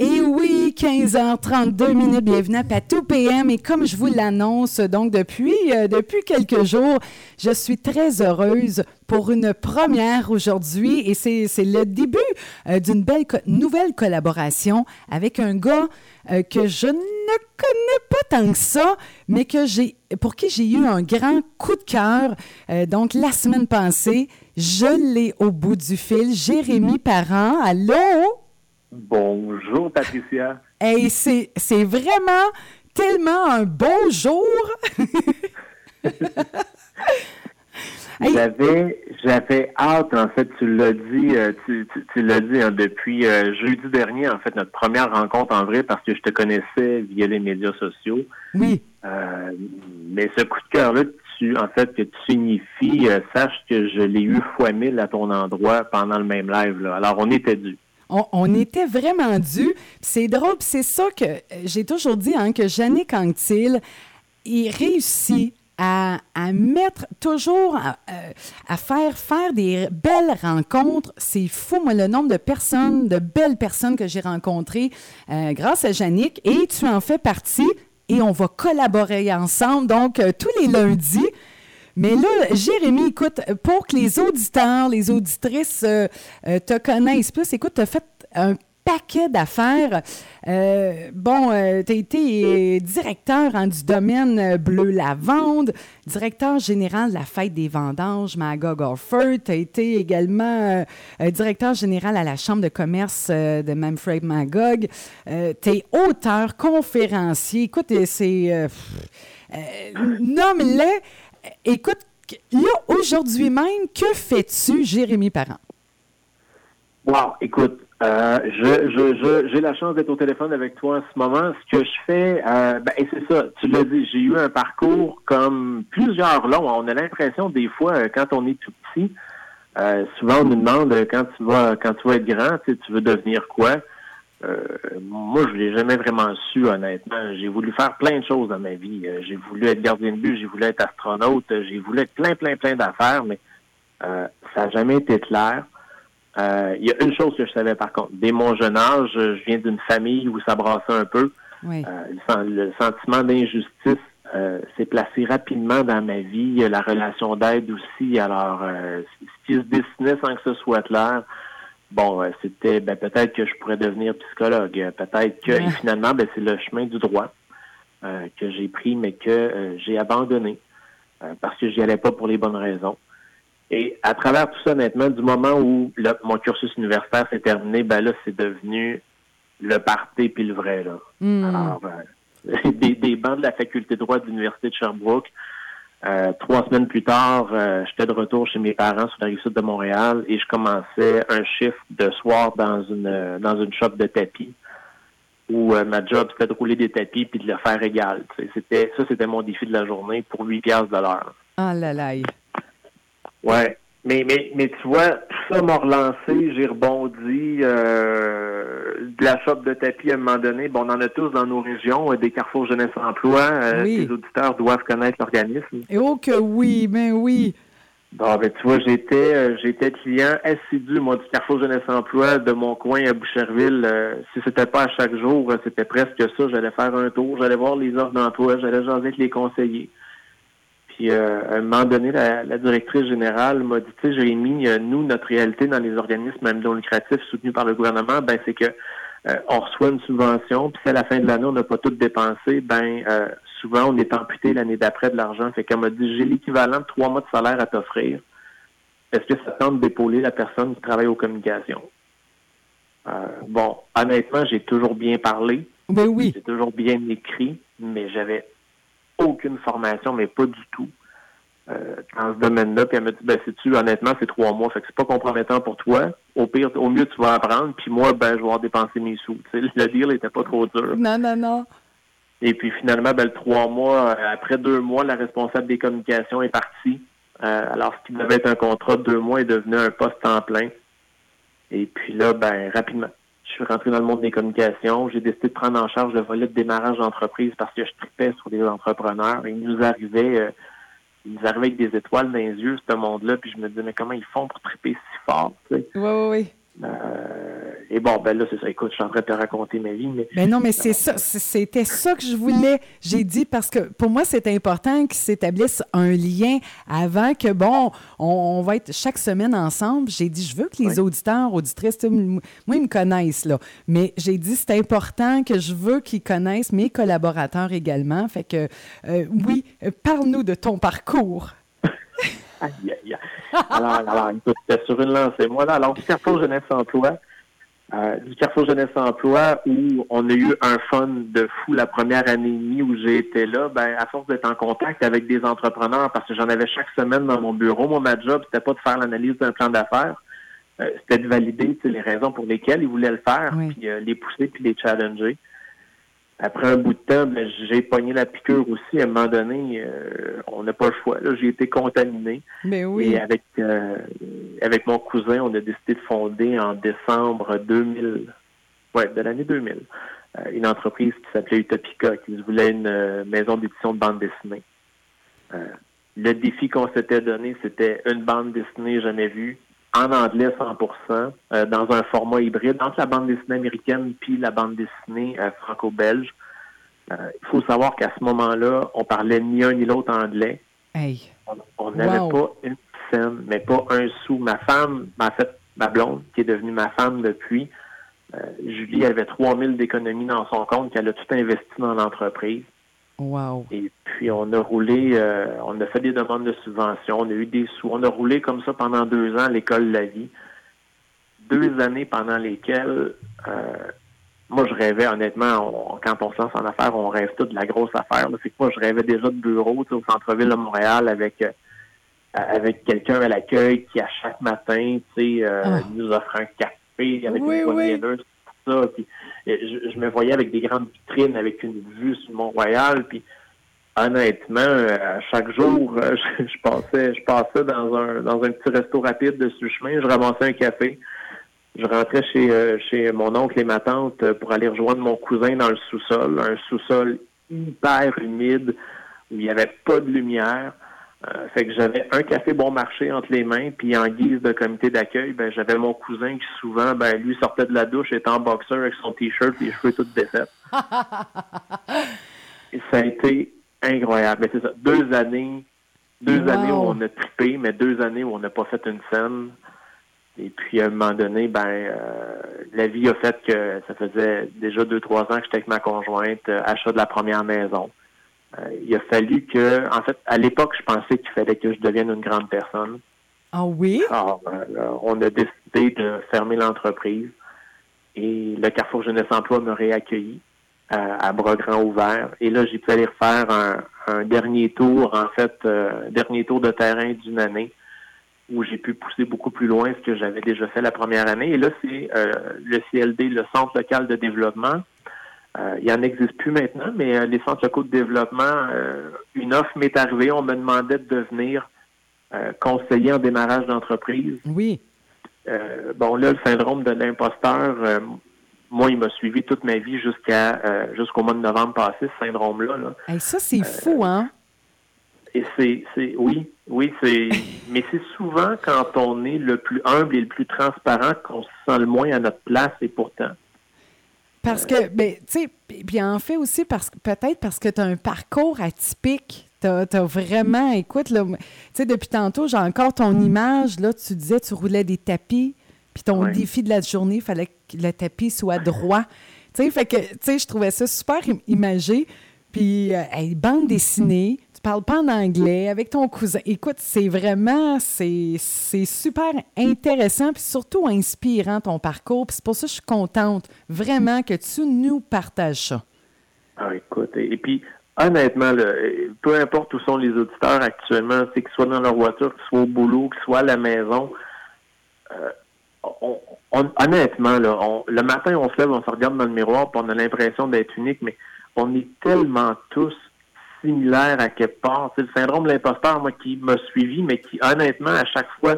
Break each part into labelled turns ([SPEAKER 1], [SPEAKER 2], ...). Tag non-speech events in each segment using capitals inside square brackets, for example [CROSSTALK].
[SPEAKER 1] Et oui, 15h32 minutes, bienvenue à Patou PM. Et comme je vous l'annonce, donc depuis, euh, depuis quelques jours, je suis très heureuse pour une première aujourd'hui. Et c'est le début euh, d'une belle nouvelle collaboration avec un gars euh, que je ne connais pas tant que ça, mais que pour qui j'ai eu un grand coup de cœur. donc, la semaine passée, je l'ai au bout du fil. Jérémy Parent, allô?
[SPEAKER 2] Bonjour, Patricia.
[SPEAKER 1] Hey, c'est, c'est vraiment tellement un beau jour. [LAUGHS]
[SPEAKER 2] J'avais, j'avais hâte, en fait, tu l'as dit, euh, tu, tu, l'as dit hein, depuis euh, jeudi dernier, en fait, notre première rencontre en vrai, parce que je te connaissais via les médias sociaux.
[SPEAKER 1] Oui.
[SPEAKER 2] Euh, mais ce coup de cœur-là, tu, en fait, que tu signifies, sache que je l'ai eu fois mille à ton endroit pendant le même live. Là. Alors, on était dû.
[SPEAKER 1] On, était vraiment dû. C'est drôle, c'est ça que euh, j'ai toujours dit, hein, que Jannick Anctil, il réussit à, mettre toujours, euh, à, faire faire des belles rencontres. C'est fou, moi, le nombre de personnes, de belles personnes que j'ai rencontrées euh, grâce à Jannick. Et tu en fais partie et on va collaborer ensemble. Donc, tous les lundis, mais là, Jérémy, écoute, pour que les auditeurs, les auditrices euh, euh, te connaissent plus, écoute, tu as fait un paquet d'affaires. Euh, bon, tu as été directeur hein, du domaine bleu lavande, directeur général de la fête des vendanges Magog Orford. Tu as été également directeur général à la Chambre de commerce de Manfred Magog. tu es auteur, conférencier. Écoute, c'est... nomme-les écoute, là, aujourd'hui même, que fais-tu, Jérémy Parent?
[SPEAKER 2] Wow, écoute, euh, je, j'ai la chance d'être au téléphone avec toi en ce moment. Ce que je fais, euh, ben, c'est ça, tu l'as dit, j'ai eu un parcours comme plusieurs longs. On a l'impression des fois, euh, quand on est tout petit, souvent on nous demande quand tu vas quand tu vas être grand, tu veux devenir quoi? Euh, moi, je l'ai jamais vraiment su, honnêtement. J'ai voulu faire plein de choses dans ma vie. Euh, j'ai voulu être gardien de but, j'ai voulu être astronaute, j'ai voulu être plein, plein, plein d'affaires, mais euh, ça n'a jamais été clair. Il y a une chose que je savais par contre. Dès mon jeune âge, je viens d'une famille où ça brassait un peu. le, sentiment d'injustice s'est placé rapidement dans ma vie. La relation d'aide aussi. Alors, ce qui se dessinait sans que ce soit clair, bon, euh, c'était ben, peut-être que je pourrais devenir psychologue. Euh, peut-être que finalement, ben, c'est le chemin du droit euh, que j'ai pris, mais que j'ai abandonné parce que j'y allais pas pour les bonnes raisons. Et à travers tout ça, honnêtement, du moment où mon cursus universitaire s'est terminé, ben là, c'est devenu le parti puis le vrai. Là. Hmm. Alors, [LAUGHS] des, des bancs de la faculté de droit de l'Université de Sherbrooke, euh, trois semaines plus tard, euh, j'étais de retour chez mes parents sur la rive sud de Montréal et je commençais un chiffre de soir dans une dans une shop de tapis où euh, ma job c'était de rouler des tapis puis de le faire égal. C'était ça c'était mon défi de la journée pour 8 piastres de l'heure.
[SPEAKER 1] Ah là là.
[SPEAKER 2] Ouais. Mais, mais, mais tu vois, tout ça m'a relancé, j'ai rebondi. Euh, de la shop de tapis à un moment donné, bon, on en a tous dans nos régions, euh, des carrefours jeunesse emploi. Euh, Les auditeurs doivent connaître l'organisme.
[SPEAKER 1] Et oh que oui, ben oui.
[SPEAKER 2] Bon, ben tu vois, j'étais j'étais client assidu, moi, du Carrefour Jeunesse Emploi de mon coin à Boucherville. si c'était pas à chaque jour, c'était presque ça. J'allais faire un tour, j'allais voir les offres d'emploi, j'allais jaser avec les conseillers. Puis euh, à un moment donné, la, directrice générale m'a dit, tu sais, Jérémy, euh, nous, notre réalité dans les organismes même non lucratifs soutenus par le gouvernement, ben c'est que euh, on reçoit une subvention, puis si à la fin de l'année, on n'a pas tout dépensé, ben souvent on est amputé l'année d'après de l'argent. Fait qu'elle m'a dit, j'ai l'équivalent de trois mois de salaire à t'offrir. Est-ce que ça tente d'épauler la personne qui travaille aux communications? bon, honnêtement, j'ai toujours bien parlé.
[SPEAKER 1] Ben oui.
[SPEAKER 2] J'ai toujours bien écrit, mais j'avais aucune formation, mais pas du tout. Euh, dans ce domaine-là, puis elle m'a dit, ben, sais-tu, honnêtement, c'est trois mois, fait que c'est pas compromettant pour toi. Au pire, au mieux, tu vas apprendre, puis moi, ben, je vais avoir dépensé mes sous. le deal était pas trop dur.
[SPEAKER 1] Non, non, non.
[SPEAKER 2] Et puis finalement, ben, le trois mois, euh, après deux mois, la responsable des communications est partie. Euh, alors, ce qui devait être un contrat de deux mois est devenu un poste en plein. Et puis là, ben, rapidement, je suis rentré dans le monde des communications. J'ai décidé de prendre en charge le volet de démarrage d'entreprise parce que je tripais sur des entrepreneurs. Et il nous arrivait, euh, ils nous arrivaient avec des étoiles dans les yeux, ce monde-là. Puis je me disais, mais comment ils font pour triper si fort?
[SPEAKER 1] Oui, oui, oui.
[SPEAKER 2] Euh, et bon, ben là, c'est ça. Écoute, je suis en train de te raconter ma vie, mais.
[SPEAKER 1] Ben non, mais c'est ça. C'était ça que je voulais. J'ai dit parce que pour moi, c'est important qu'il s'établisse un lien avant que, bon, on, va être chaque semaine ensemble. J'ai dit, je veux que les auditeurs, auditrices, moi, ils me connaissent, là. Mais j'ai dit, c'est important que je veux qu'ils connaissent mes collaborateurs également. Fait que, euh, oui, parle-nous de ton parcours. [LAUGHS]
[SPEAKER 2] aïe, aïe. Alors, alors, écoute, sur une lancée. Moi, là, alors, du Carrefour Jeunesse Emploi, euh, du Carrefour Jeunesse Emploi, où on a eu un fun de fou la première année et demie où j'ai été là, ben, à force d'être en contact avec des entrepreneurs, parce que j'en avais chaque semaine dans mon bureau, moi, ma job, c'était pas de faire l'analyse d'un plan d'affaires, euh, c'était de valider les raisons pour lesquelles ils voulaient le faire, puis euh, les pousser, puis les challenger après un bout de temps, ben, j'ai pogné la piqûre aussi. À un moment donné, euh, on n'a pas le choix. J'ai été contaminé.
[SPEAKER 1] Mais oui.
[SPEAKER 2] Et avec, euh, avec mon cousin, on a décidé de fonder en décembre 2000, ouais, de l'année 2000, euh, une entreprise qui s'appelait Utopica, qui voulait une maison d'édition de bande dessinée. le défi qu'on s'était donné, c'était une bande dessinée jamais vue, en anglais 100%, euh, dans un format hybride entre la bande dessinée américaine puis la bande dessinée euh, franco-belge. Euh, il faut savoir qu'à ce moment-là, on parlait ni un ni l'autre anglais. On n'avait pas une scène, mais pas un sou. Ma femme, en fait, ma blonde, qui est devenue ma femme depuis, Julie avait 3000 d'économies dans son compte qu'elle a tout investi dans l'entreprise.
[SPEAKER 1] Wow.
[SPEAKER 2] Et puis on a roulé, euh, on a fait des demandes de subventions, on a eu des sous. On a roulé comme ça pendant deux ans à l'école de la vie. Deux années pendant lesquelles euh, moi je rêvais honnêtement, quand on se lance en affaires, on rêve tout de la grosse affaire. C'est que moi je rêvais déjà de bureau au centre-ville de Montréal avec euh, avec quelqu'un à l'accueil qui à chaque matin, tu sais, ah. nous offre un café avec une poignée tout ça. Puis, je, me voyais avec des grandes vitrines, avec une vue sur Mont-Royal, puis honnêtement, euh, chaque jour, euh, [LAUGHS] je, passais, je passais dans un dans un petit resto rapide de ce chemin, je ramassais un café, je rentrais chez euh, chez mon oncle et ma tante pour aller rejoindre mon cousin dans le sous-sol, un sous-sol hyper humide où il n'y avait pas de lumière. Euh, fait que j'avais un café bon marché entre les mains, puis en guise de comité d'accueil, ben j'avais mon cousin qui souvent, ben lui sortait de la douche, était en boxeur avec son t-shirt, et les cheveux tout défaits. [LAUGHS] et ça a été incroyable. Mais c'est ça, deux années, deux années où on a trippé, mais deux années où on n'a pas fait une scène. Et puis à un moment donné, ben euh, la vie a fait que ça faisait déjà deux, trois ans que j'étais avec ma conjointe, euh, achat de la première maison. Euh, il a fallu que, en fait, à l'époque, je pensais qu'il fallait que je devienne une grande personne.
[SPEAKER 1] Ah oui?
[SPEAKER 2] Alors, euh, on a décidé de fermer l'entreprise et le Carrefour Jeunesse Emploi me réaccueilli euh, à bras grands ouverts. Et là, j'ai pu aller refaire un, dernier tour, en fait, dernier tour de terrain d'une année où j'ai pu pousser beaucoup plus loin ce que j'avais déjà fait la première année. Et là, c'est le CLD, le Centre local de développement, euh, il en existe plus maintenant, mais euh, les centres locaux de développement, euh, une offre m'est arrivée. On me demandait de devenir conseiller en démarrage d'entreprise.
[SPEAKER 1] Oui.
[SPEAKER 2] bon, là, le syndrome de l'imposteur, moi, il m'a suivi toute ma vie jusqu'à jusqu'au mois de novembre passé, ce syndrome-là.
[SPEAKER 1] Là. ça, c'est fou, hein?
[SPEAKER 2] Et c'est, c'est oui, oui, c'est mais c'est souvent quand on est le plus humble et le plus transparent qu'on se sent le moins à notre place et pourtant.
[SPEAKER 1] Parce que, ben, tu sais, puis en fait aussi, parce peut-être parce que tu as un parcours atypique. Tu as, vraiment, écoute, là, tu sais, depuis tantôt, j'ai encore ton image, là, tu disais, tu roulais des tapis, puis ton défi de la journée, il fallait que le tapis soit droit. Tu sais, fait que, tu sais, je trouvais ça super imagé. Puis, euh, bande dessinée, tu parles pas en anglais avec ton cousin. Écoute, c'est vraiment, c'est super intéressant puis surtout inspirant ton parcours. c'est pour ça que je suis contente vraiment que tu nous partages ça.
[SPEAKER 2] Ah, écoute, et, puis honnêtement, peu importe où sont les auditeurs actuellement, c'est qu'ils soient dans leur voiture, qu'ils soient au boulot, qu'ils soient à la maison, euh, honnêtement, le matin, on se lève, on se regarde dans le miroir, puis on a l'impression d'être unique, mais on est tellement tous similaires à quelque part. C'est le syndrome de l'imposteur, moi, qui m'a suivi, mais qui, honnêtement, à chaque fois,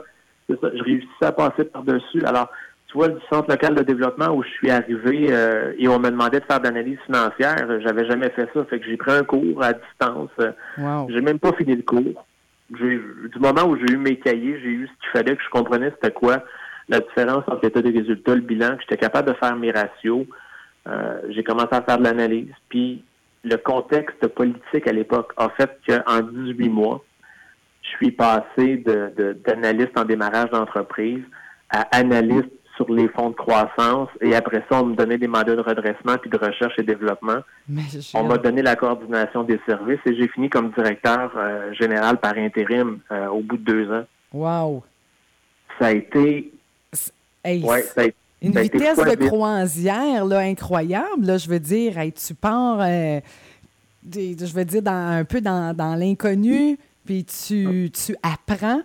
[SPEAKER 2] je réussissais à passer par-dessus. Alors, tu vois, du centre local de développement où je suis arrivé euh, et on me demandait de faire de l'analyse financière, j'avais jamais fait ça. Fait que j'ai pris un cours à distance.
[SPEAKER 1] Wow.
[SPEAKER 2] J'ai même pas fini le cours. Du moment où j'ai eu mes cahiers, j'ai eu ce qu'il fallait que je comprenais c'était quoi la différence entre l'état des résultats, le bilan, que j'étais capable de faire mes ratios. Euh, j'ai commencé à faire de l'analyse. Puis le contexte politique à l'époque a fait qu'en 18 mois, je suis passé d'analyste de, en démarrage d'entreprise à analyste sur les fonds de croissance et après ça, on me donnait des mandats de redressement puis de recherche et développement. on m'a donné la coordination des services et j'ai fini comme directeur euh, général par intérim euh, au bout de deux ans.
[SPEAKER 1] Wow!
[SPEAKER 2] Ça a été...
[SPEAKER 1] ouais, ça a été une vitesse de croisière là, incroyable, là, je veux dire. tu pars, euh, je veux dire, dans, un peu dans, l'inconnu, puis tu, tu apprends.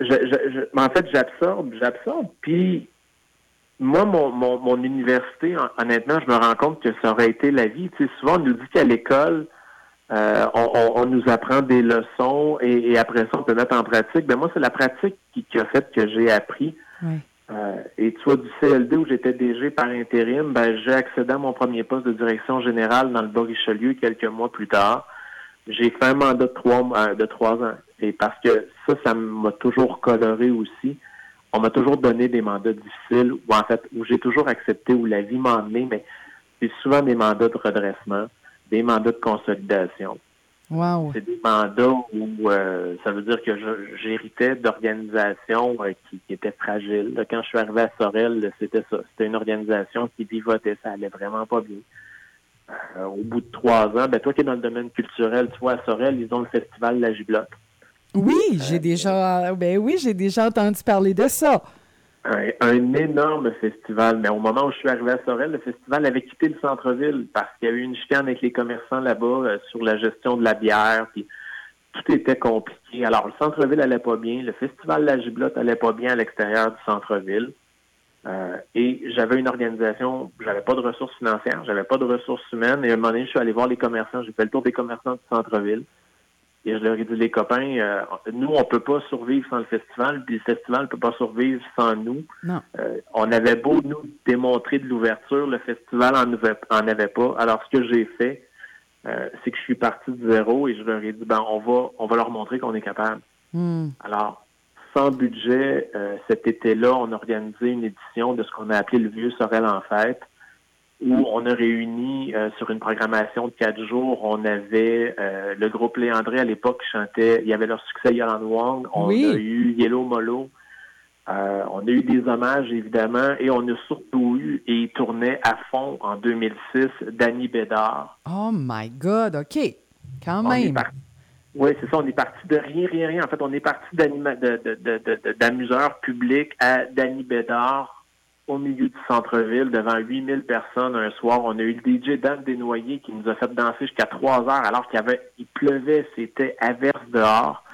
[SPEAKER 2] en fait, j'absorbe, j'absorbe. Puis, moi, mon, mon, université, honnêtement, je me rends compte que ça aurait été la vie. Tu sais, souvent, on nous dit qu'à l'école, euh, on, nous apprend des leçons et, après ça, on peut mettre en pratique. Ben moi, c'est la pratique qui, qui, a fait que j'ai appris. Oui. Et vois, du CLD où j'étais DG par intérim, ben, j'ai accédé à mon premier poste de direction générale dans le Bas-Richelieu quelques mois plus tard. J'ai fait un mandat de trois, euh, de trois ans. Et parce que ça, ça m'a toujours coloré aussi. On m'a toujours donné des mandats difficiles, ou en fait, où j'ai toujours accepté, où la vie m'a emmené, mais c'est souvent des mandats de redressement, des mandats de consolidation. C'est des mandats où euh, ça veut dire que j'héritais d'organisations euh, qui, étaient fragiles. Quand je suis arrivé à Sorel, c'était ça. C'était une organisation qui pivotait, ça allait vraiment pas bien. Euh, au bout de trois ans, ben toi qui es dans le domaine culturel, tu vois, à Sorel, ils ont le festival La Giblotte.
[SPEAKER 1] Oui, j'ai déjà ben oui, j'ai déjà entendu parler de ça
[SPEAKER 2] un, énorme festival. Mais au moment où je suis arrivé à Sorel, le festival avait quitté le centre-ville parce qu'il y a eu une chicane avec les commerçants là-bas euh, sur la gestion de la bière. Puis tout était compliqué. Alors, le centre-ville allait pas bien. Le festival La Giblotte allait pas bien à l'extérieur du centre-ville. Euh, et j'avais une organisation, j'avais pas de ressources financières, j'avais pas de ressources humaines. Et à un moment donné, je suis allé voir les commerçants. J'ai fait le tour des commerçants du centre-ville. Et je leur ai dit, les copains, euh, nous, on peut pas survivre sans le festival, puis le festival ne peut pas survivre sans nous. Euh, on avait beau nous démontrer de l'ouverture, le festival en, en avait pas. Alors, ce que j'ai fait, euh, c'est que je suis parti de zéro et je leur ai dit, ben, on va, on va leur montrer qu'on est capable. Hmm. Alors, sans budget, cet été-là, on a organisé une édition de ce qu'on a appelé le Vieux Sorel en fête où on a réuni euh, sur une programmation de quatre jours, on avait euh, le groupe Léandré à l'époque qui chantait, il y avait leur succès Yolan Wong, on a eu Yellow Molo, euh, on a eu des hommages évidemment, et on a surtout eu, et il tournait à fond en 2006, Danny Bédard.
[SPEAKER 1] Oh my God, OK, quand même.
[SPEAKER 2] Oui, c'est ça, on est parti de rien, rien, rien. En fait, on est parti d'amuseurs publics à Danny Bédard, au milieu du centre-ville, devant 8000 personnes un soir. On a eu le DJ Dan Desnoyers qui nous a fait danser jusqu'à 3 heures alors qu'il pleuvait, c'était averse dehors.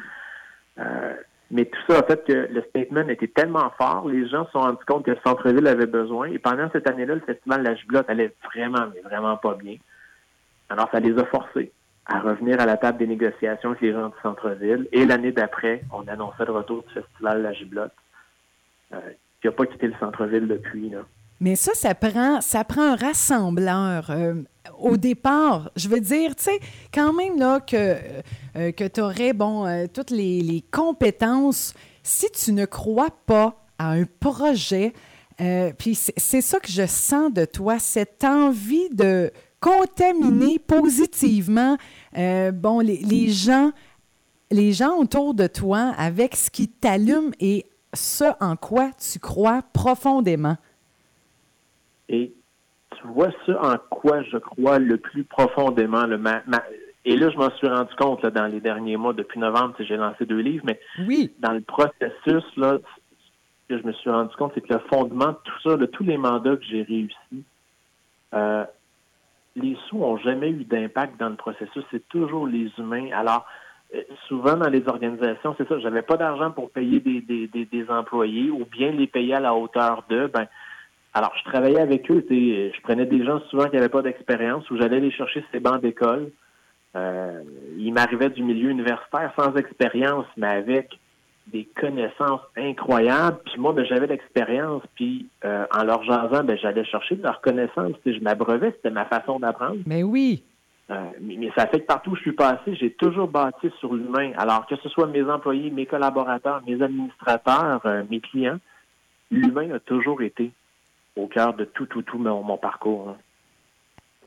[SPEAKER 2] Euh, mais tout ça a fait que le statement était tellement fort, les gens se sont rendus compte que le centre-ville avait besoin. Et pendant cette année-là, le festival La Giblotte allait vraiment, mais vraiment pas bien. Alors, ça les a forcés à revenir à la table des négociations avec les gens du centre-ville. Et l'année d'après, on annonçait le retour du festival La Giblotte. Euh, qui n'a pas quitté le centre-ville depuis. Là.
[SPEAKER 1] Mais ça, ça prend, ça prend un rassembleur. Euh, au départ, je veux dire, tu sais, quand même là que, euh, que tu aurais, bon, euh, toutes les, compétences, si tu ne crois pas à un projet, puis c'est ça que je sens de toi, cette envie de contaminer positivement, bon, les, les gens les gens autour de toi avec ce qui t'allume et ce en quoi tu crois profondément.
[SPEAKER 2] Et tu vois ce en quoi je crois le plus profondément. Le et là, je m'en suis rendu compte dans les derniers mois, depuis novembre, j'ai lancé deux livres, mais
[SPEAKER 1] oui.
[SPEAKER 2] dans le processus, là, ce que je me suis rendu compte, c'est que le fondement de tout ça, de tous les mandats que j'ai réussi, euh, les sous n'ont jamais eu d'impact dans le processus. C'est toujours les humains. Alors, souvent dans les organisations, c'est ça, j'avais pas d'argent pour payer des, des, des, employés ou bien les payer à la hauteur d'eux. Ben, alors, je travaillais avec eux, je prenais des gens souvent qui n'avaient pas d'expérience ou j'allais les chercher ces bancs d'école. Euh, ils m'arrivaient du milieu universitaire sans expérience, mais avec des connaissances incroyables. Puis moi, ben, j'avais l'expérience. Puis euh, en leur jasant, ben, j'allais chercher de leurs connaissances. je m'abreuvais, c'était ma façon d'apprendre.
[SPEAKER 1] Mais oui.
[SPEAKER 2] Euh, mais, ça fait que partout où je suis passé, j'ai toujours bâti sur l'humain. Alors que ce soit mes employés, mes collaborateurs, mes administrateurs, euh, mes clients, l'humain a toujours été au cœur de tout, tout, tout mon, parcours. Hein.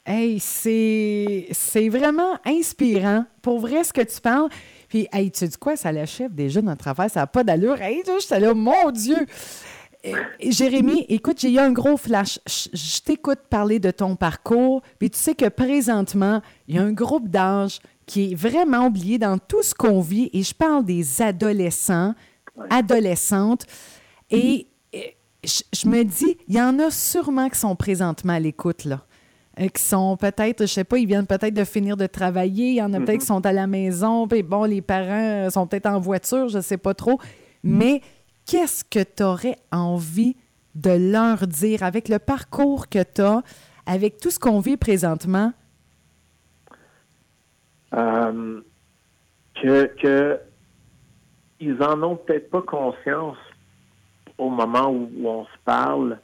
[SPEAKER 1] Hey, c'est, vraiment inspirant. Pour vrai, ce que tu parles. Puis, hey, tu dis quoi? Ça l'achève déjà notre affaire. Ça n'a pas d'allure. Hey, j'étais là, mon Dieu! Jérémy, écoute, j'ai eu un gros flash. Je, t'écoute parler de ton parcours, puis tu sais que présentement, il y a un groupe d'âge qui est vraiment oublié dans tout ce qu'on vit, et je parle des adolescents, adolescentes, et je, me dis, il y en a sûrement qui sont présentement à l'écoute, là. Euh, qui sont peut-être, je sais pas, ils viennent peut-être de finir de travailler, il y en a peut-être qui sont à la maison, puis bon, les parents sont peut-être en voiture, je sais pas trop, mais qu'est-ce que tu aurais envie de leur dire avec le parcours que tu as, avec tout ce qu'on vit présentement?
[SPEAKER 2] Euh, que, en ont peut-être pas conscience au moment où, on se parle,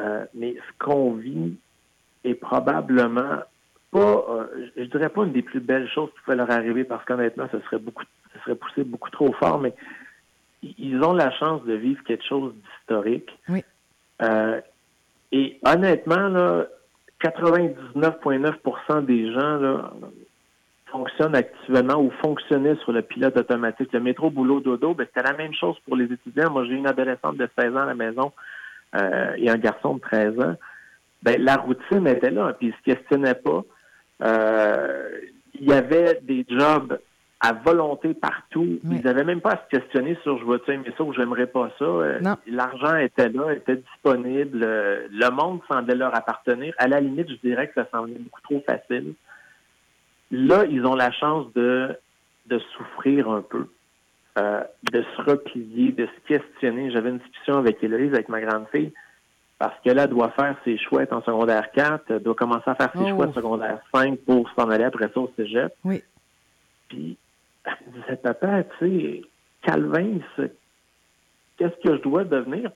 [SPEAKER 2] euh, mais ce qu'on vit est probablement pas, euh, je dirais pas une des plus belles choses qui pouvaient leur arriver parce qu'honnêtement, ce serait beaucoup, ce serait poussé beaucoup trop fort, mais ils ont la chance de vivre quelque chose d'historique.
[SPEAKER 1] Oui.
[SPEAKER 2] Euh, et honnêtement, là, 99,9% des gens là, fonctionnent actuellement ou fonctionnaient sur le pilote automatique. Le métro boulot dodo, ben, c'était la même chose pour les étudiants. Moi, j'ai une adolescente de 16 ans à la maison euh, et un garçon de 13 ans. Ben, la routine était là, puis ils se questionnaient pas. Euh, il y avait des jobs à volonté partout. Ils n'avaient même pas à se questionner sur je veux-tu aimer ça ou j'aimerais pas ça. Euh, l'argent était là, était disponible. Euh, le monde semblait leur appartenir. À la limite, je dirais que ça semblait beaucoup trop facile. Là, ils ont la chance de, de souffrir un peu, euh, de se replier, de se questionner. J'avais une discussion avec Héloïse, avec ma grande fille, parce que là, elle doit faire ses choix en secondaire 4, elle doit commencer à faire ses choix en oh. secondaire 5 pour s'en aller après ça au cégep.
[SPEAKER 1] Oui.
[SPEAKER 2] Puis elle disait, papa, tu sais, Calvin, qu'est-ce que je dois devenir?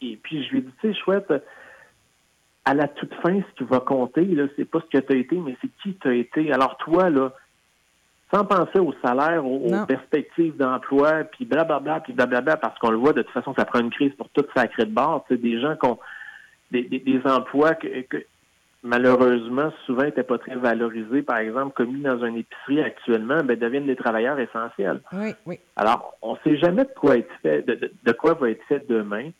[SPEAKER 2] Et puis je lui ai dit, tu sais, chouette, à la toute fin, ce qui va compter, là, c'est pas ce que tu as été, mais c'est qui tu as été. Alors toi, là, sans penser au salaire, aux, perspectives d'emploi, puis blablabla, puis blablabla, parce qu'on le voit, de toute façon, ça prend une crise pour toute sacrée de bord. Tu sais, des gens qui ont des, des, emplois que, malheureusement, souvent n'étaient pas très valorisés, par exemple, commis dans une épicerie actuellement, ben, deviennent des travailleurs essentiels.
[SPEAKER 1] Oui, oui.
[SPEAKER 2] Alors, on ne sait jamais de quoi être fait, de, quoi va être fait demain.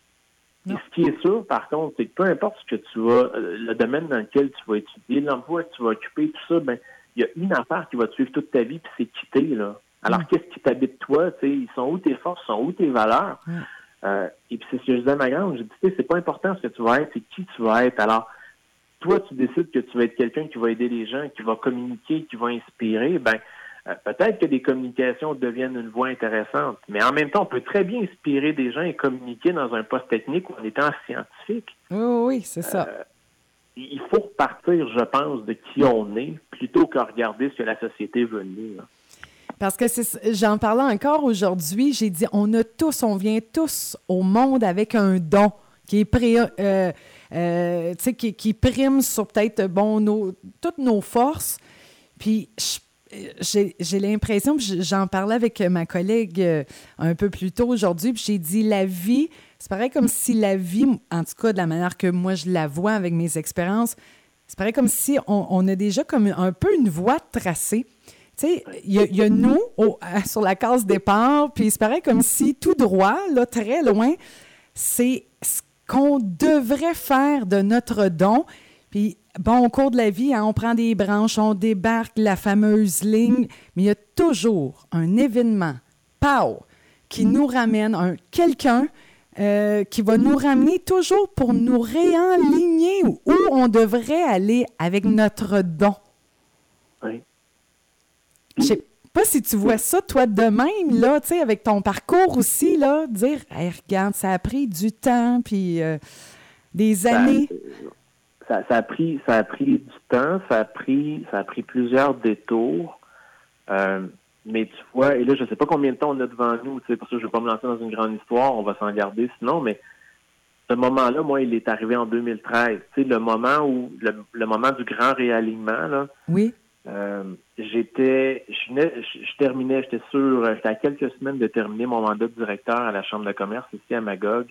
[SPEAKER 2] Et ce qui est sûr, par contre, c'est que peu importe ce que tu vas, euh, le domaine dans lequel tu vas étudier, l'emploi que tu vas occuper, tout ça, ben, il y a une affaire qui va te suivre toute ta vie, puis c'est quitter, là. Alors, mm. qu'est-ce qui t'habite toi? Ils sont où tes forces, sont où tes valeurs? Mm. Euh, et puis, c'est ce que je disais à ma grande, je dis, c'est pas important ce que tu vas être, c'est qui tu vas être. Alors, toi, tu décides que tu vas être quelqu'un qui va aider les gens, qui va communiquer, qui va inspirer, ben euh, peut-être que des communications deviennent une voie intéressante. Mais en même temps, on peut très bien inspirer des gens et communiquer dans un poste technique ou en étant scientifique.
[SPEAKER 1] Oui, oui, c'est ça. Euh,
[SPEAKER 2] il faut repartir, je pense, de qui on est plutôt que regarder ce que la société veut nous.
[SPEAKER 1] Parce que j'en parlais encore aujourd'hui, j'ai dit on a tous, on vient tous au monde avec un don euh, euh, qui, prime sur peut-être bon, nos, toutes nos forces. Puis j'ai l'impression, j'en parlais avec ma collègue euh, un peu plus tôt aujourd'hui, puis j'ai dit la vie, c'est pareil comme si la vie, en tout cas de la manière que moi je la vois avec mes expériences, c'est pareil comme si on, a déjà comme un peu une voie tracée. Tu sais, il y, a nous sur la case départ, puis c'est pareil comme si tout droit, là, très loin, c'est ce qu'on devrait faire de notre don. Puis, bon, au cours de la vie, hein, on prend des branches, on débarque la fameuse ligne, mais il y a toujours un événement, pow, qui nous ramène, un quelqu'un euh, qui va nous ramener toujours pour nous réaligner où on devrait aller avec notre don.
[SPEAKER 2] Oui
[SPEAKER 1] pas si tu vois ça, toi, de même, là, tu sais, avec ton parcours aussi, là, dire, regarde, ça a pris du temps, puis euh, des années.
[SPEAKER 2] Ça, a pris, ça a pris du temps, ça a pris, ça a pris plusieurs détours. Euh, mais tu vois, et là, je sais pas combien de temps on a devant nous, tu sais, parce que je vais pas me lancer dans une grande histoire, on va s'en garder sinon, mais ce moment-là, moi, il est arrivé en 2013. Tu sais, le moment où, le, le moment du grand réalignement, là.
[SPEAKER 1] Oui
[SPEAKER 2] Euh, j'étais, je, terminais, j'étais sûr, j'étais à quelques semaines de terminer mon mandat de directeur à la Chambre de commerce ici à Magog.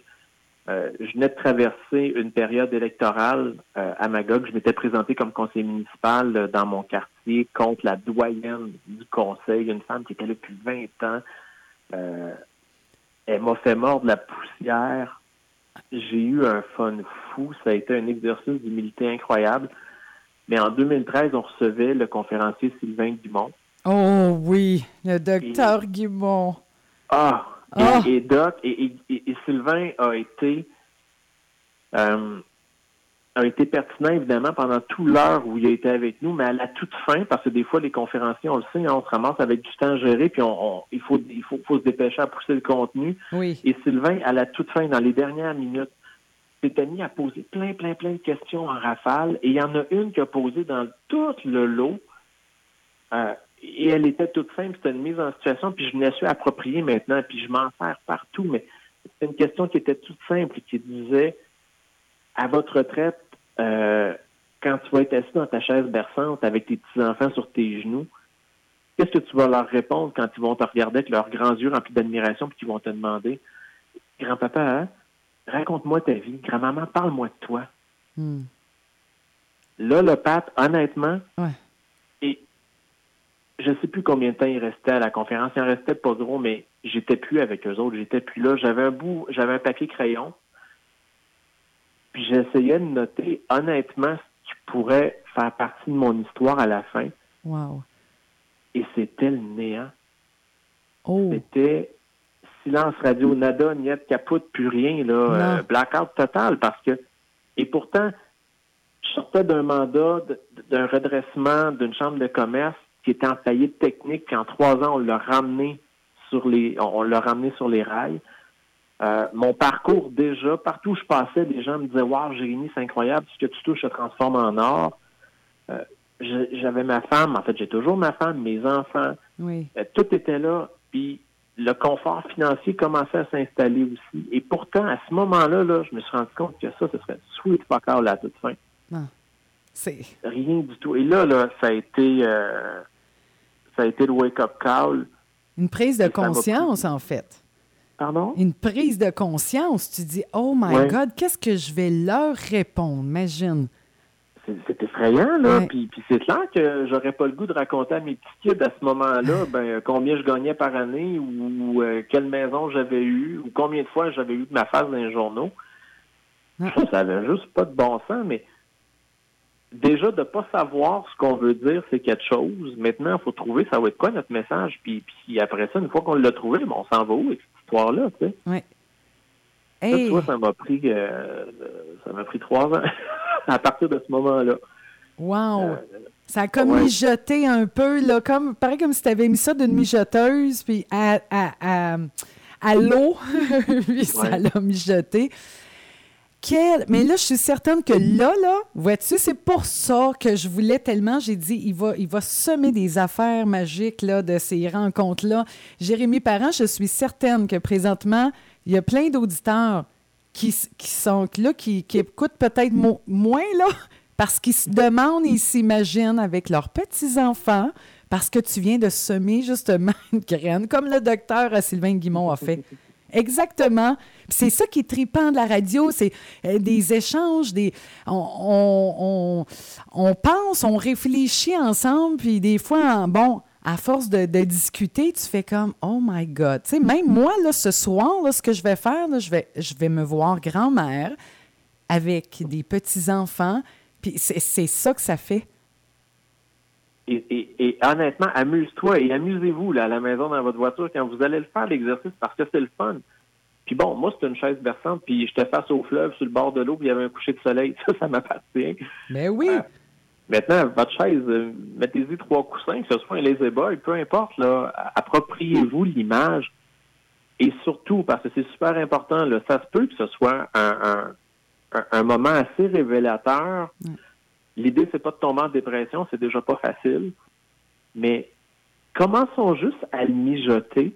[SPEAKER 2] Euh, je venais de traverser une période électorale euh, à Magog. Je m'étais présenté comme conseiller municipal dans mon quartier contre la doyenne du conseil, une femme qui était là depuis 20 ans. elle m'a fait mordre la poussière. J'ai eu un fun fou. Ça a été un exercice d'humilité incroyable. Mais en 2013, on recevait le conférencier Sylvain Guimont.
[SPEAKER 1] Oh oui, le docteur Guimont.
[SPEAKER 2] Ah, ah. Et, Doc, et, Sylvain a été euh, a été pertinent, évidemment, pendant toute l'heure où il a été avec nous, mais à la toute fin, parce que des fois, les conférenciers, on le sait, hein, on se ramasse avec du temps géré, puis on, il, faut, il faut, faut, se dépêcher à pousser le contenu.
[SPEAKER 1] Oui.
[SPEAKER 2] Et Sylvain, à la toute fin, dans les dernières minutes, s'était mis à poser plein, plein, plein de questions en rafale. Et il y en a une qui a posé dans tout le lot. Euh, et elle était toute simple, c'était une mise en situation, puis je me suis approprié maintenant, puis je m'en sers partout. Mais c'était une question qui était toute simple, qui disait à votre retraite, euh, quand tu vas être assis dans ta chaise berçante avec tes petits-enfants sur tes genoux, qu'est-ce que tu vas leur répondre quand ils vont te regarder avec leurs grands yeux remplis d'admiration puis qu'ils vont te demander Grand-papa, hein? Raconte-moi ta vie. Grand-maman, parle-moi de toi. Hmm. Là, le pape, honnêtement, et je ne sais plus combien de temps il restait à la conférence. Il en restait pas gros, mais j'étais plus avec eux autres. J'étais plus là. J'avais un bout, j'avais un papier crayon. Puis j'essayais de noter honnêtement ce qui pourrait faire partie de mon histoire à la fin.
[SPEAKER 1] Wow.
[SPEAKER 2] Et c'était le néant.
[SPEAKER 1] Oh.
[SPEAKER 2] C'était silence radio, nada, niet, capote, plus rien, là, euh, blackout total, parce que, et pourtant, je sortais d'un mandat, d'un redressement d'une chambre de commerce qui était en faillite technique, puis en trois ans, on l'a ramené sur les, on, l'a ramené sur les rails. Euh, mon parcours déjà, partout où je passais, des gens me disaient Wow, Jérémy, c'est incroyable, ce que tu touches se transforme en or. Euh, j'avais ma femme, en fait, j'ai toujours ma femme, mes enfants.
[SPEAKER 1] Oui.
[SPEAKER 2] tout était là. Puis le confort financier commençait à s'installer aussi. Et pourtant, à ce moment-là, là, je me suis rendu compte que ça, ce serait sweet fuck all à toute fin.
[SPEAKER 1] C'est...
[SPEAKER 2] Rien du tout. Et là, là, ça a été euh, ça a été le wake-up call.
[SPEAKER 1] Une prise de conscience, en fait.
[SPEAKER 2] Pardon?
[SPEAKER 1] Une prise de conscience. Tu dis, oh my God, qu'est-ce que je vais leur répondre? Imagine
[SPEAKER 2] c'est effrayant, là. Puis, c'est clair que j'aurais pas le goût de raconter à mes petits kids à ce moment-là [LAUGHS] ben, combien je gagnais par année ou, euh, quelle maison j'avais eue ou combien de fois j'avais eu de ma face dans les journaux. Ça avait juste pas de bon sens, mais déjà de pas savoir ce qu'on veut dire, c'est quelque chose. Maintenant, il faut trouver ça va être quoi notre message. Puis, puis après ça, une fois qu'on l'a trouvé, ben, on s'en va où avec cette histoire-là, tu sais?
[SPEAKER 1] Oui.
[SPEAKER 2] Ça, ça m'a pris euh, ça m'a pris trois ans. [LAUGHS] à partir de ce moment-là.
[SPEAKER 1] Wow! Euh, ça a comme mijoté un peu, là, comme, pareil comme si tu avais mis ça d'une mijoteuse, puis à, à, à, l'eau, [LAUGHS] puis ça l'a mijoté. Quel... Mais là, je suis certaine que là, là, vois-tu, c'est pour ça que je voulais tellement, j'ai dit, il va, il va semer des affaires magiques là, de ces rencontres-là. Jérémy Parent, je suis certaine que présentement, il y a plein d'auditeurs qui, sont là, qui, écoutent peut-être moins, là, parce qu'ils se demandent et s'imaginent avec leurs petits-enfants, parce que tu viens de semer justement [LAUGHS] une graine, comme le docteur Sylvain Guimont a fait. Exactement. C'est ça qui est tripant de la radio, c'est euh, des échanges, des on, on, pense, on réfléchit ensemble, puis des fois, bon, à force de, discuter, tu fais comme Oh my God. Tu sais, même moi, là, ce soir, là, ce que je vais faire, je, vais, je vais me voir grand-mère avec des petits-enfants. Puis c'est ça que ça fait.
[SPEAKER 2] Et, honnêtement, amuse-toi et amusez-vous à la maison, dans votre voiture, quand vous allez le faire, l'exercice, parce que c'est le fun. Puis bon, moi, c'est une chaise berçante, puis j'étais face au fleuve, sur le bord de l'eau, puis il y avait un coucher de soleil. [LAUGHS] Ça, ça m'appartient.
[SPEAKER 1] Mais oui! Euh,
[SPEAKER 2] Maintenant, votre chaise, euh, mettez-y trois coussins, que ce soit un lazy boy, peu importe, là, appropriez-vous l'image. Et surtout, parce que c'est super important, là, ça se peut que ce soit un, un, moment assez révélateur. L'idée, c'est pas de tomber en dépression, c'est déjà pas facile. Mais commençons juste à le mijoter?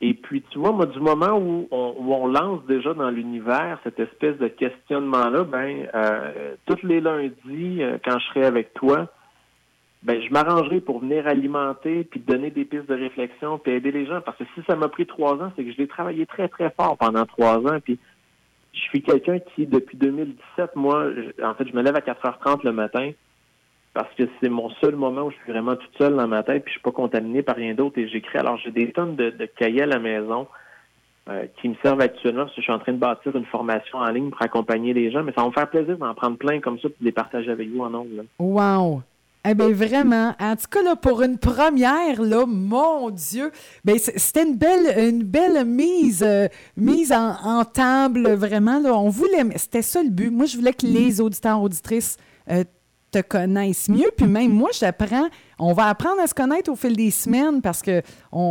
[SPEAKER 2] Et puis, tu vois, moi, du moment où on, lance déjà dans l'univers cette espèce de questionnement-là, ben, euh, tous les lundis, euh, quand je serai avec toi, ben je m'arrangerai pour venir alimenter puis donner des pistes de réflexion puis aider les gens parce que si ça m'a pris trois ans, c'est que je l'ai travaillé très très fort pendant trois ans puis je suis quelqu'un qui depuis 2017, moi, en fait, je me lève à 4h30 le matin parce que c'est mon seul moment où je suis vraiment toute seule dans ma tête puis je suis pas contaminé par rien d'autre et j'écris. Alors j'ai des tonnes de, de cahiers à la maison. Euh, qui me servent actuellement parce que je suis en train de bâtir une formation en ligne pour accompagner les gens, mais ça va me faire plaisir d'en prendre plein comme ça de les partager avec vous en ondes.
[SPEAKER 1] Wow! Eh bien, vraiment. En tout cas, là, pour une première, là, mon Dieu, ben, c'était une belle, une belle mise, euh, mise en, table, vraiment. Là, on voulait, c'était ça le but. Moi, je voulais que les auditeurs, auditrices euh, te connaissent mieux. Puis même moi, j'apprends, on va apprendre à se connaître au fil des semaines parce que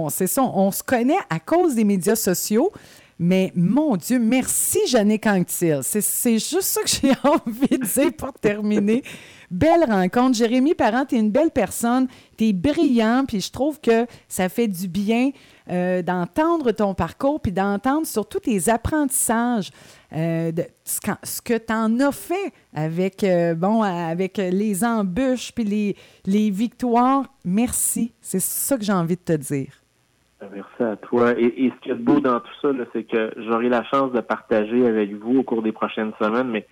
[SPEAKER 1] c'est ça, on se connaît à cause des médias sociaux. Mais mon Dieu, merci Jannick Anctil. C'est, juste ça que j'ai [LAUGHS] envie de dire pour terminer. Belle rencontre. Jérémy Parent, tu es une belle personne, tu es brillant, puis je trouve que ça fait du bien euh, d'entendre ton parcours, puis d'entendre surtout tes apprentissages, euh, ce, que tu en as fait avec, euh, bon, avec les embûches, puis les, les victoires. Merci. C'est ça que j'ai envie de te dire.
[SPEAKER 2] Merci à toi. Et, ce qui est beau dans tout ça, c'est que j'aurai la chance de partager avec vous au cours des prochaines semaines, mais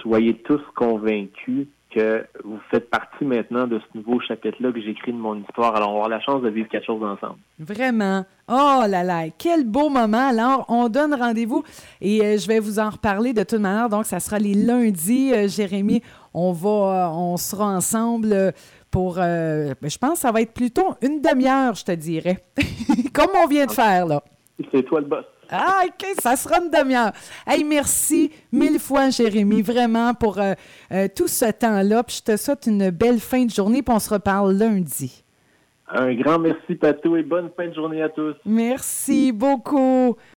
[SPEAKER 2] soyez tous convaincus que vous faites partie maintenant de ce nouveau chapitre-là que j'écris de mon histoire. Alors, on va avoir la chance de vivre quelque chose ensemble.
[SPEAKER 1] Vraiment. Oh là là, quel beau moment. Alors, on donne rendez-vous et euh, je vais vous en reparler de toute manière. Donc, ça sera les lundis, euh, Jérémy. On va, euh, on sera ensemble pour, ben, je pense que ça va être plutôt une demi-heure, je te dirais. [LAUGHS] Comme on vient de faire, là.
[SPEAKER 2] C'est toi le boss.
[SPEAKER 1] Ah, OK, ça sera une demi-heure. Hey, merci mille fois, Jérémy, vraiment, pour euh, euh, tout ce temps-là. Puis je te souhaite une belle fin de journée, puis on se reparle lundi.
[SPEAKER 2] Un grand merci, Patou, et bonne fin de journée à tous.
[SPEAKER 1] Merci beaucoup.